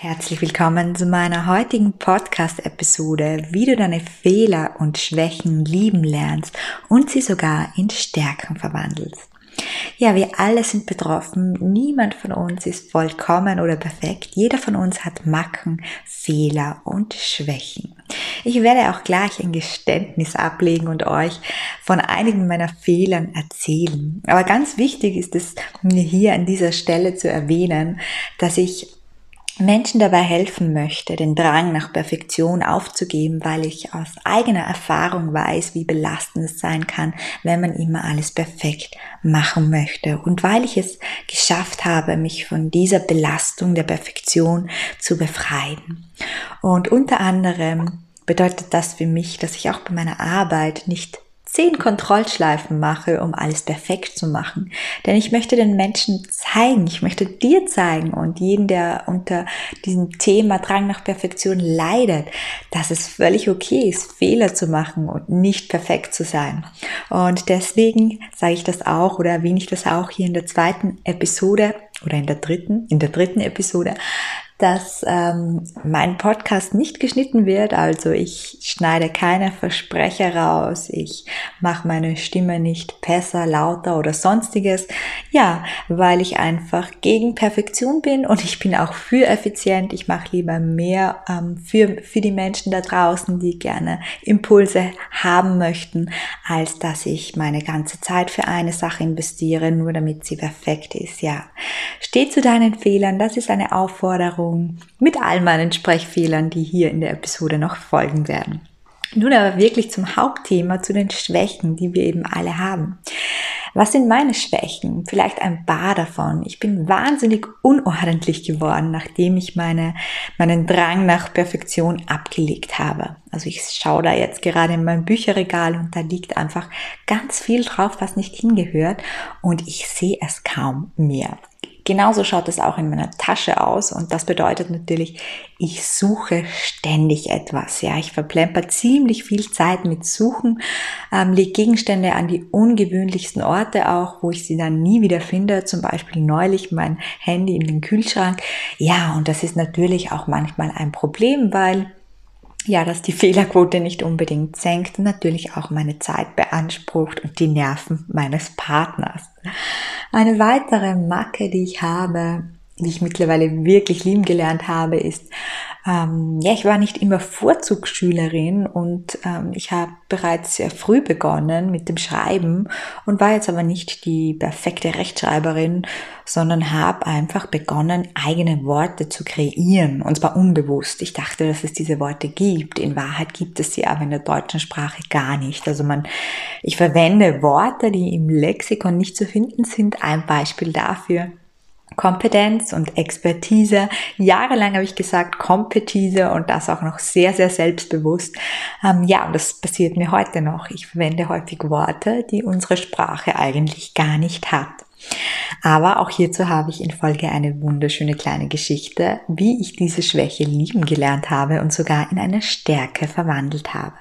Herzlich willkommen zu meiner heutigen Podcast-Episode, wie du deine Fehler und Schwächen lieben lernst und sie sogar in Stärken verwandelst. Ja, wir alle sind betroffen. Niemand von uns ist vollkommen oder perfekt. Jeder von uns hat Macken, Fehler und Schwächen. Ich werde auch gleich ein Geständnis ablegen und euch von einigen meiner Fehlern erzählen. Aber ganz wichtig ist es mir hier an dieser Stelle zu erwähnen, dass ich Menschen dabei helfen möchte, den Drang nach Perfektion aufzugeben, weil ich aus eigener Erfahrung weiß, wie belastend es sein kann, wenn man immer alles perfekt machen möchte. Und weil ich es geschafft habe, mich von dieser Belastung der Perfektion zu befreien. Und unter anderem bedeutet das für mich, dass ich auch bei meiner Arbeit nicht zehn Kontrollschleifen mache, um alles perfekt zu machen. Denn ich möchte den Menschen zeigen, ich möchte dir zeigen und jeden, der unter diesem Thema Drang nach Perfektion leidet, dass es völlig okay ist, Fehler zu machen und nicht perfekt zu sein. Und deswegen sage ich das auch oder erwähne ich das auch hier in der zweiten Episode oder in der dritten, in der dritten Episode, dass ähm, mein Podcast nicht geschnitten wird. Also ich schneide keine Versprecher raus. Ich mache meine Stimme nicht besser, lauter oder sonstiges. Ja, weil ich einfach gegen Perfektion bin und ich bin auch für effizient. Ich mache lieber mehr ähm, für, für die Menschen da draußen, die gerne Impulse haben möchten, als dass ich meine ganze Zeit für eine Sache investiere, nur damit sie perfekt ist. Ja, steh zu deinen Fehlern. Das ist eine Aufforderung Übung mit all meinen Sprechfehlern, die hier in der Episode noch folgen werden. Nun aber wirklich zum Hauptthema, zu den Schwächen, die wir eben alle haben. Was sind meine Schwächen? Vielleicht ein paar davon. Ich bin wahnsinnig unordentlich geworden, nachdem ich meine, meinen Drang nach Perfektion abgelegt habe. Also ich schaue da jetzt gerade in mein Bücherregal und da liegt einfach ganz viel drauf, was nicht hingehört und ich sehe es kaum mehr. Genauso schaut es auch in meiner Tasche aus und das bedeutet natürlich, ich suche ständig etwas. Ja, ich verplemper ziemlich viel Zeit mit Suchen, ähm, lege Gegenstände an die ungewöhnlichsten Orte auch, wo ich sie dann nie wieder finde. Zum Beispiel neulich mein Handy in den Kühlschrank. Ja, und das ist natürlich auch manchmal ein Problem, weil ja, dass die Fehlerquote nicht unbedingt senkt und natürlich auch meine Zeit beansprucht und die Nerven meines Partners. Eine weitere Macke, die ich habe, die ich mittlerweile wirklich lieben gelernt habe, ist, ähm, ja, ich war nicht immer Vorzugsschülerin und ähm, ich habe bereits sehr früh begonnen mit dem Schreiben und war jetzt aber nicht die perfekte Rechtschreiberin, sondern habe einfach begonnen, eigene Worte zu kreieren und zwar unbewusst. Ich dachte, dass es diese Worte gibt. In Wahrheit gibt es sie aber in der deutschen Sprache gar nicht. Also man, ich verwende Worte, die im Lexikon nicht zu finden sind. Ein Beispiel dafür Kompetenz und Expertise. Jahrelang habe ich gesagt Kompetise und das auch noch sehr, sehr selbstbewusst. Ähm, ja, und das passiert mir heute noch. Ich verwende häufig Worte, die unsere Sprache eigentlich gar nicht hat. Aber auch hierzu habe ich in Folge eine wunderschöne kleine Geschichte, wie ich diese Schwäche lieben gelernt habe und sogar in eine Stärke verwandelt habe.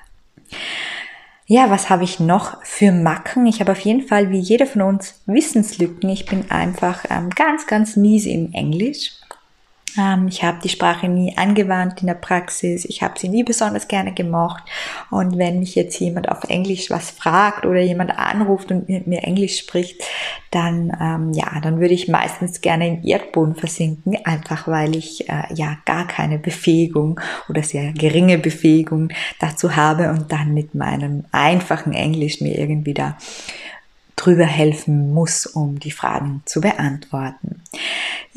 Ja, was habe ich noch für Macken? Ich habe auf jeden Fall wie jeder von uns Wissenslücken. Ich bin einfach ähm, ganz, ganz mies im Englisch. Ähm, ich habe die Sprache nie angewandt in der Praxis. Ich habe sie nie besonders gerne gemocht. Und wenn mich jetzt jemand auf Englisch was fragt oder jemand anruft und mit mir Englisch spricht, dann ähm, ja, dann würde ich meistens gerne im Erdboden versinken, einfach weil ich äh, ja gar keine Befähigung oder sehr geringe Befähigung dazu habe und dann mit meinem einfachen Englisch mir irgendwie da drüber helfen muss, um die Fragen zu beantworten.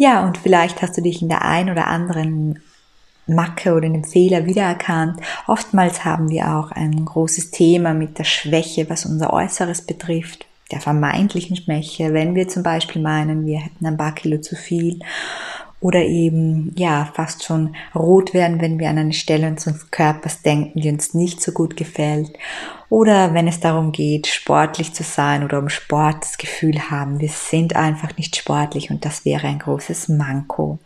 Ja, und vielleicht hast du dich in der ein oder anderen Macke oder einem Fehler wiedererkannt. Oftmals haben wir auch ein großes Thema mit der Schwäche, was unser Äußeres betrifft, der vermeintlichen Schwäche, wenn wir zum Beispiel meinen, wir hätten ein paar Kilo zu viel oder eben ja fast schon rot werden, wenn wir an eine Stelle unseres Körpers denken, die uns nicht so gut gefällt oder wenn es darum geht, sportlich zu sein oder um Sport das Gefühl haben, wir sind einfach nicht sportlich und das wäre ein großes Manko.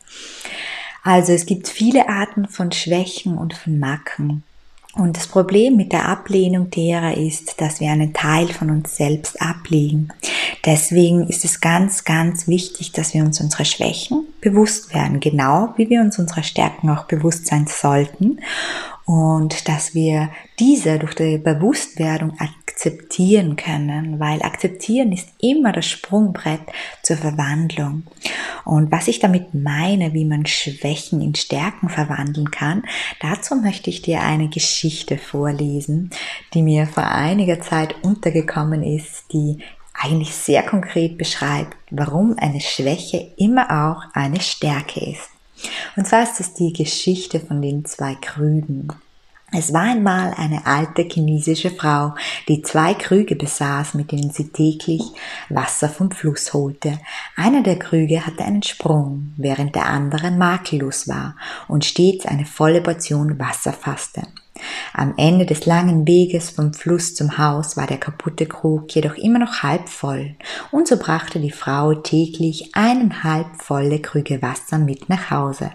Also es gibt viele Arten von Schwächen und von Macken. Und das Problem mit der Ablehnung derer ist, dass wir einen Teil von uns selbst ablegen. Deswegen ist es ganz, ganz wichtig, dass wir uns unsere Schwächen bewusst werden, genau wie wir uns unserer Stärken auch bewusst sein sollten und dass wir diese durch die Bewusstwerdung akzeptieren können, weil akzeptieren ist immer das Sprungbrett zur Verwandlung. Und was ich damit meine, wie man Schwächen in Stärken verwandeln kann, dazu möchte ich dir eine Geschichte vorlesen, die mir vor einiger Zeit untergekommen ist, die eigentlich sehr konkret beschreibt, warum eine Schwäche immer auch eine Stärke ist. Und zwar ist es die Geschichte von den zwei Krügen. Es war einmal eine alte chinesische Frau, die zwei Krüge besaß, mit denen sie täglich Wasser vom Fluss holte. Einer der Krüge hatte einen Sprung, während der andere makellos war und stets eine volle Portion Wasser fasste. Am Ende des langen Weges vom Fluss zum Haus war der kaputte Krug jedoch immer noch halb voll, und so brachte die Frau täglich eineinhalb volle Krüge Wasser mit nach Hause.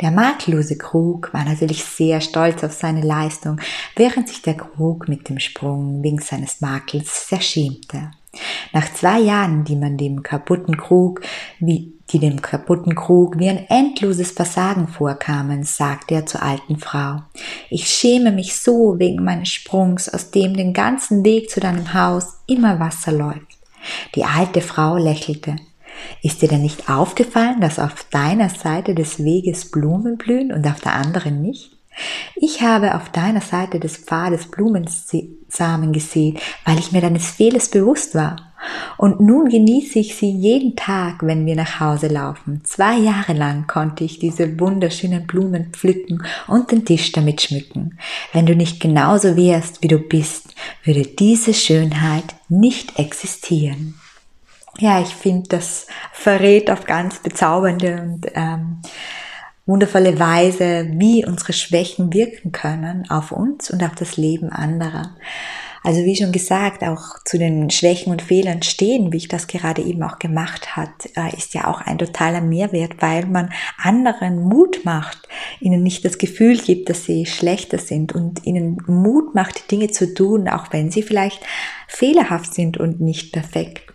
Der makellose Krug war natürlich sehr stolz auf seine Leistung, während sich der Krug mit dem Sprung wegen seines Makels sehr schämte. Nach zwei Jahren, die man dem kaputten Krug, wie, die dem kaputten Krug wie ein endloses Versagen vorkamen, sagte er zur alten Frau, ich schäme mich so wegen meines Sprungs, aus dem den ganzen Weg zu deinem Haus immer Wasser läuft. Die alte Frau lächelte. Ist dir denn nicht aufgefallen, dass auf deiner Seite des Weges Blumen blühen und auf der anderen nicht? Ich habe auf deiner Seite des Pfades Blumensamen gesehen, weil ich mir deines Fehlers bewusst war. Und nun genieße ich sie jeden Tag, wenn wir nach Hause laufen. Zwei Jahre lang konnte ich diese wunderschönen Blumen pflücken und den Tisch damit schmücken. Wenn du nicht genauso wärst, wie du bist, würde diese Schönheit nicht existieren ja, ich finde, das verrät auf ganz bezaubernde und ähm, wundervolle Weise, wie unsere Schwächen wirken können auf uns und auf das Leben anderer. Also wie schon gesagt, auch zu den Schwächen und Fehlern stehen, wie ich das gerade eben auch gemacht hat, äh, ist ja auch ein totaler Mehrwert, weil man anderen Mut macht, ihnen nicht das Gefühl gibt, dass sie schlechter sind und ihnen Mut macht, Dinge zu tun, auch wenn sie vielleicht fehlerhaft sind und nicht perfekt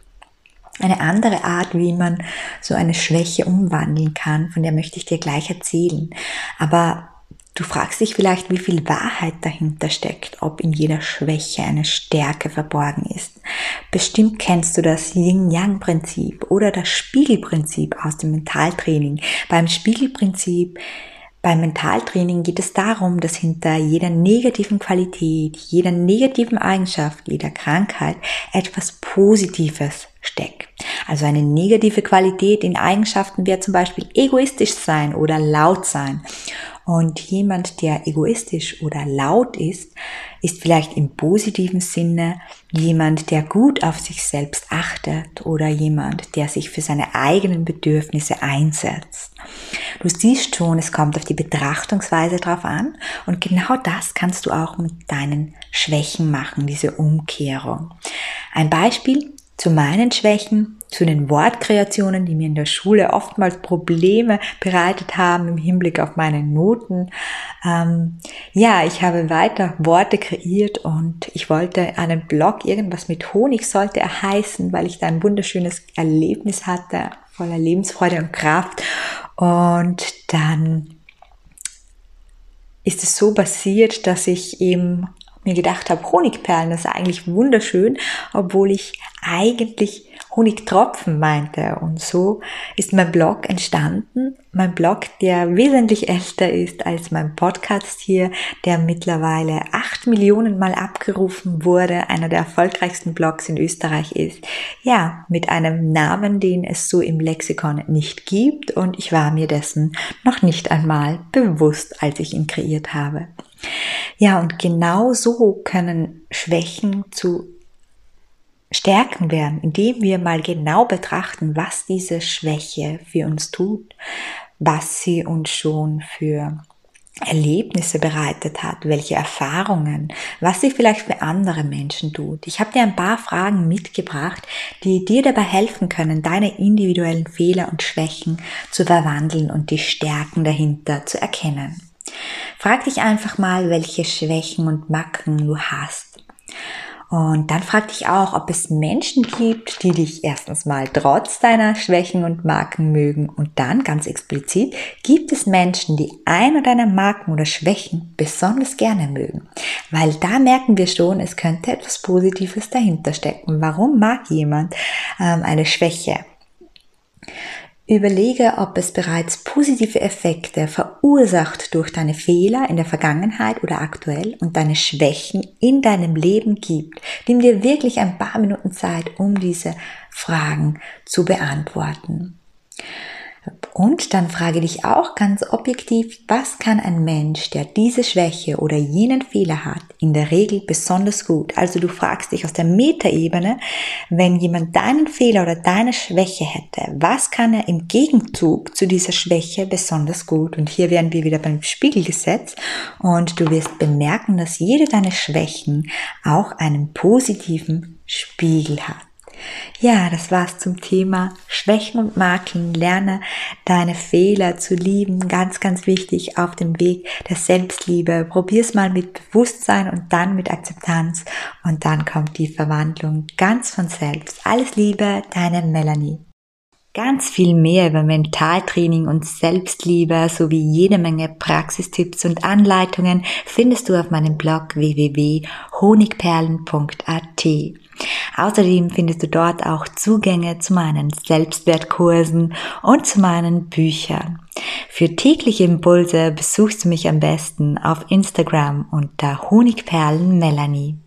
eine andere Art, wie man so eine Schwäche umwandeln kann, von der möchte ich dir gleich erzählen. Aber du fragst dich vielleicht, wie viel Wahrheit dahinter steckt, ob in jeder Schwäche eine Stärke verborgen ist. Bestimmt kennst du das Yin-Yang-Prinzip oder das Spiegelprinzip aus dem Mentaltraining. Beim Spiegelprinzip beim Mentaltraining geht es darum, dass hinter jeder negativen Qualität, jeder negativen Eigenschaft, jeder Krankheit etwas Positives steckt. Also eine negative Qualität in Eigenschaften wäre zum Beispiel egoistisch sein oder laut sein. Und jemand, der egoistisch oder laut ist, ist vielleicht im positiven Sinne jemand, der gut auf sich selbst achtet oder jemand, der sich für seine eigenen Bedürfnisse einsetzt. Du siehst schon, es kommt auf die Betrachtungsweise drauf an und genau das kannst du auch mit deinen Schwächen machen, diese Umkehrung. Ein Beispiel zu meinen Schwächen zu den Wortkreationen, die mir in der Schule oftmals Probleme bereitet haben im Hinblick auf meine Noten. Ähm, ja, ich habe weiter Worte kreiert und ich wollte einen Blog, irgendwas mit Honig sollte er heißen, weil ich da ein wunderschönes Erlebnis hatte, voller Lebensfreude und Kraft. Und dann ist es so passiert, dass ich eben mir gedacht habe, Honigperlen, das ist eigentlich wunderschön, obwohl ich eigentlich Honigtropfen meinte. Und so ist mein Blog entstanden. Mein Blog, der wesentlich älter ist als mein Podcast hier, der mittlerweile acht Millionen Mal abgerufen wurde, einer der erfolgreichsten Blogs in Österreich ist. Ja, mit einem Namen, den es so im Lexikon nicht gibt und ich war mir dessen noch nicht einmal bewusst, als ich ihn kreiert habe. Ja, und genau so können Schwächen zu Stärken werden, indem wir mal genau betrachten, was diese Schwäche für uns tut, was sie uns schon für Erlebnisse bereitet hat, welche Erfahrungen, was sie vielleicht für andere Menschen tut. Ich habe dir ein paar Fragen mitgebracht, die dir dabei helfen können, deine individuellen Fehler und Schwächen zu verwandeln und die Stärken dahinter zu erkennen. Frag dich einfach mal, welche Schwächen und Macken du hast. Und dann frag dich auch, ob es Menschen gibt, die dich erstens mal trotz deiner Schwächen und Marken mögen. Und dann ganz explizit, gibt es Menschen, die eine deiner Marken oder Schwächen besonders gerne mögen. Weil da merken wir schon, es könnte etwas Positives dahinter stecken. Warum mag jemand ähm, eine Schwäche? Überlege, ob es bereits positive Effekte verursacht durch deine Fehler in der Vergangenheit oder aktuell und deine Schwächen in deinem Leben gibt. Nimm dir wirklich ein paar Minuten Zeit, um diese Fragen zu beantworten. Und dann frage dich auch ganz objektiv, was kann ein Mensch, der diese Schwäche oder jenen Fehler hat, in der Regel besonders gut? Also du fragst dich aus der Metaebene, wenn jemand deinen Fehler oder deine Schwäche hätte, was kann er im Gegenzug zu dieser Schwäche besonders gut? Und hier wären wir wieder beim Spiegelgesetz und du wirst bemerken, dass jede deiner Schwächen auch einen positiven Spiegel hat. Ja, das war's zum Thema Schwächen und Makeln. Lerne deine Fehler zu lieben. Ganz, ganz wichtig auf dem Weg der Selbstliebe. Probier's mal mit Bewusstsein und dann mit Akzeptanz. Und dann kommt die Verwandlung ganz von selbst. Alles Liebe, deine Melanie. Ganz viel mehr über Mentaltraining und Selbstliebe sowie jede Menge Praxistipps und Anleitungen findest du auf meinem Blog www.honigperlen.at. Außerdem findest du dort auch Zugänge zu meinen Selbstwertkursen und zu meinen Büchern. Für tägliche Impulse besuchst du mich am besten auf Instagram unter Honigperlen Melanie.